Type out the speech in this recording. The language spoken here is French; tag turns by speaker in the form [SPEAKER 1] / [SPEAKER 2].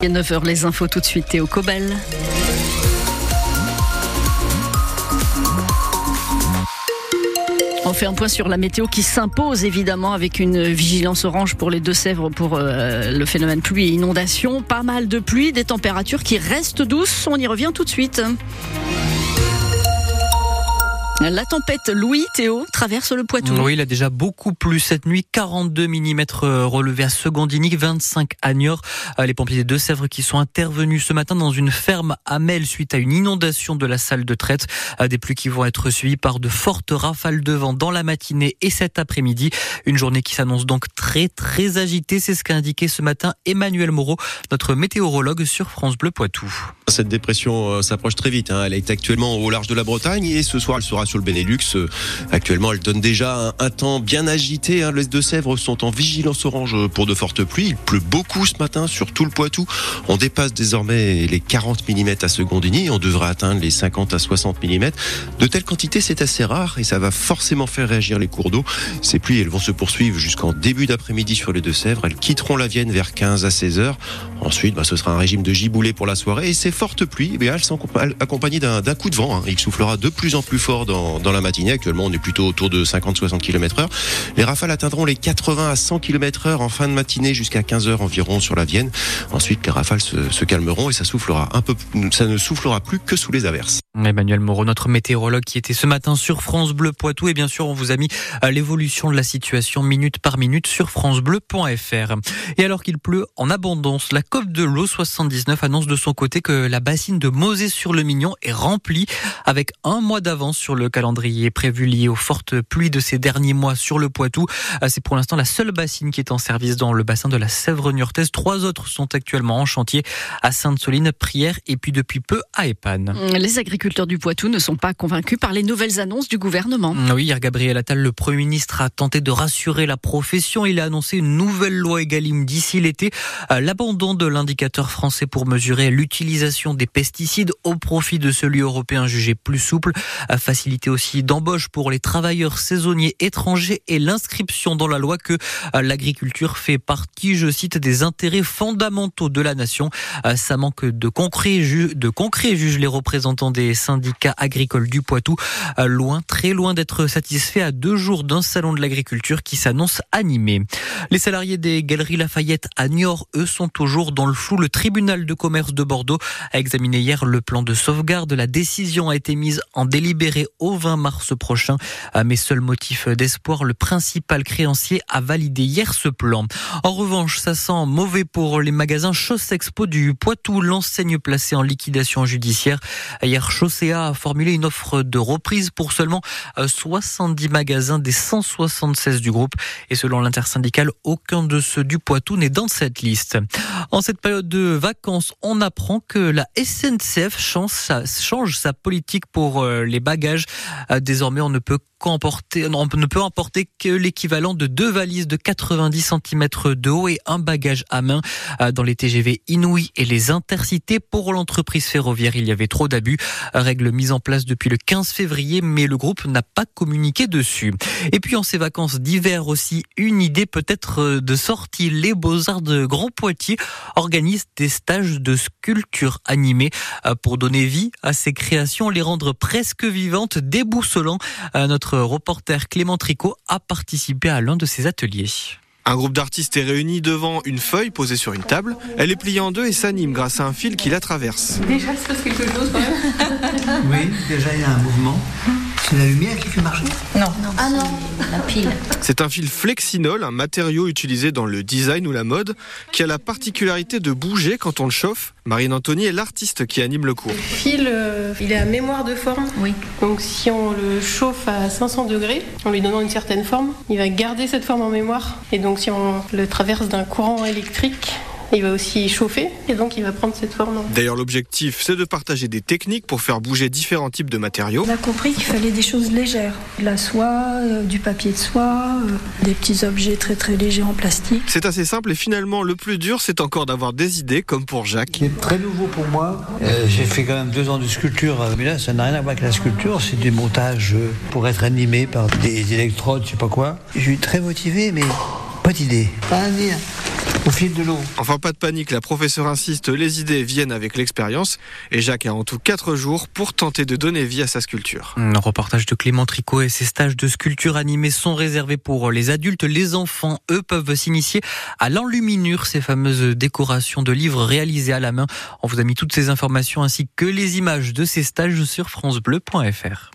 [SPEAKER 1] Il 9h, les infos tout de suite, Théo Cobel. On fait un point sur la météo qui s'impose évidemment avec une vigilance orange pour les Deux-Sèvres pour euh, le phénomène pluie et inondation. Pas mal de pluie, des températures qui restent douces. On y revient tout de suite. La tempête Louis Théo traverse le Poitou.
[SPEAKER 2] Oui, il a déjà beaucoup plu cette nuit. 42 mm relevés à Secondini, 25 à Niort. Euh, les pompiers des Deux-Sèvres qui sont intervenus ce matin dans une ferme à Mel suite à une inondation de la salle de traite. Euh, des pluies qui vont être suivies par de fortes rafales de vent dans la matinée et cet après-midi. Une journée qui s'annonce donc très très agitée. C'est ce qu'a indiqué ce matin Emmanuel Moreau, notre météorologue sur France Bleu Poitou.
[SPEAKER 3] Cette dépression euh, s'approche très vite. Hein. Elle est actuellement au large de la Bretagne et ce soir elle sera sur le Benelux. Euh, actuellement, elle donne déjà un, temps bien agité. Hein. Les Deux-Sèvres sont en vigilance orange pour de fortes pluies. Il pleut beaucoup ce matin sur tout le Poitou. On dépasse désormais les 40 mm à Secondini. On devrait atteindre les 50 à 60 mm. De telles quantités, c'est assez rare et ça va forcément faire réagir les cours d'eau. Ces pluies, elles vont se poursuivre jusqu'en début d'après-midi sur les Deux-Sèvres. Elles quitteront la Vienne vers 15 à 16 heures. Ensuite, bah, ce sera un régime de giboulée pour la soirée et ces fortes pluies, eh elles sont accompagnées d'un coup de vent. Hein. Il soufflera de plus en plus fort dans, dans la matinée. Actuellement, on est plutôt autour de 50-60 km heure. Les rafales atteindront les 80 à 100 km heure en fin de matinée jusqu'à 15 heures environ sur la Vienne. Ensuite, les rafales se, se calmeront et ça soufflera un peu, ça ne soufflera plus que sous les averses.
[SPEAKER 2] Emmanuel Moreau, notre météorologue qui était ce matin sur France Bleu Poitou. Et bien sûr, on vous a mis à l'évolution de la situation minute par minute sur francebleu.fr. Et alors qu'il pleut en abondance, la COP de l'eau 79 annonce de son côté que la bassine de Mosée-sur-le-Mignon est remplie avec un mois d'avance sur le calendrier prévu lié aux fortes pluies de ces derniers mois sur le Poitou. C'est pour l'instant la seule bassine qui est en service dans le bassin de la Sèvre niortaise. Trois autres sont actuellement en chantier à Sainte-Soline, Prière et puis depuis peu à Épanne.
[SPEAKER 1] Les agriculteurs du Poitou ne sont pas convaincus par les nouvelles annonces du gouvernement.
[SPEAKER 2] Oui, hier Gabriel Attal, le Premier ministre, a tenté de rassurer la profession. Il a annoncé une nouvelle loi Egalim d'ici l'été. L'abandon de l'indicateur français pour mesurer l'utilisation des pesticides au profit de celui européen jugé plus souple. Faciliter aussi d'embauche pour les travailleurs saisonniers étrangers et l'inscription dans la loi que l'agriculture fait partie, je cite, des intérêts fondamentaux de la nation. Ça manque de concret, de concret juge les représentants des syndicats agricoles du Poitou. Loin, très loin d'être satisfait à deux jours d'un salon de l'agriculture qui s'annonce animé. Les salariés des Galeries Lafayette à Niort, eux, sont toujours dans le flou. Le tribunal de commerce de Bordeaux a examiné hier le plan de sauvegarde. La décision a été mise en délibéré au 20 mars prochain. Mais seul motif d'espoir, le principal créancier a validé hier ce plan. En revanche, ça sent mauvais pour les magasins Expo du Poitou, l'enseigne placée en liquidation judiciaire. Hier, Chaussea a formulé une offre de reprise pour seulement 70 magasins des 176 du groupe. Et selon l'intersyndicale, aucun de ceux du Poitou n'est dans cette liste. En cette période de vacances, on apprend que la SNCF change sa, change sa politique pour les bagages. Désormais, on ne peut qu'emporter, on ne peut emporter que l'équivalent de deux valises de 90 cm de haut et un bagage à main dans les TGV Inouï et les Intercités. Pour l'entreprise ferroviaire, il y avait trop d'abus. Règle mise en place depuis le 15 février, mais le groupe n'a pas communiqué dessus. Et puis en ces vacances d'hiver aussi, une idée peut-être de sortie. Les Beaux-Arts de Grand Poitiers organisent des stages de sculpture animée pour donner vie à ces créations, les rendre presque vivantes, déboussolant notre reporter Clément Tricot a participé à l'un de ces ateliers.
[SPEAKER 4] Un groupe d'artistes est réuni devant une feuille posée sur une table. Elle est pliée en deux et s'anime grâce à un fil qui la traverse.
[SPEAKER 5] Déjà, il se passe quelque chose quand même.
[SPEAKER 6] oui, déjà il y a un mouvement. C'est la lumière qui fait marcher
[SPEAKER 5] Non. non ah non, la pile.
[SPEAKER 4] C'est un fil flexinol, un matériau utilisé dans le design ou la mode, qui a la particularité de bouger quand on le chauffe. Marine Anthony est l'artiste qui anime le cours. Le
[SPEAKER 7] fil, euh, il est à mémoire de forme.
[SPEAKER 5] Oui.
[SPEAKER 7] Donc si on le chauffe à 500 degrés, en lui donnant une certaine forme, il va garder cette forme en mémoire. Et donc si on le traverse d'un courant électrique, il va aussi chauffer et donc il va prendre cette forme.
[SPEAKER 4] D'ailleurs, l'objectif, c'est de partager des techniques pour faire bouger différents types de matériaux.
[SPEAKER 8] On a compris qu'il fallait des choses légères. De la soie, euh, du papier de soie, euh, des petits objets très très légers en plastique.
[SPEAKER 4] C'est assez simple et finalement, le plus dur, c'est encore d'avoir des idées, comme pour Jacques.
[SPEAKER 6] C'est très nouveau pour moi. Euh, J'ai fait quand même deux ans de sculpture, mais là, ça n'a rien à voir avec la sculpture. C'est du montage pour être animé par des électrodes, je sais pas quoi. Je suis très motivé, mais pas d'idée. Pas à dire. Au fil de l'eau.
[SPEAKER 4] Enfin, pas de panique, la professeure insiste, les idées viennent avec l'expérience. Et Jacques a en tout 4 jours pour tenter de donner vie à sa sculpture.
[SPEAKER 2] Un reportage de Clément Tricot et ses stages de sculpture animée sont réservés pour les adultes. Les enfants, eux, peuvent s'initier à l'enluminure, ces fameuses décorations de livres réalisées à la main. On vous a mis toutes ces informations ainsi que les images de ces stages sur francebleu.fr.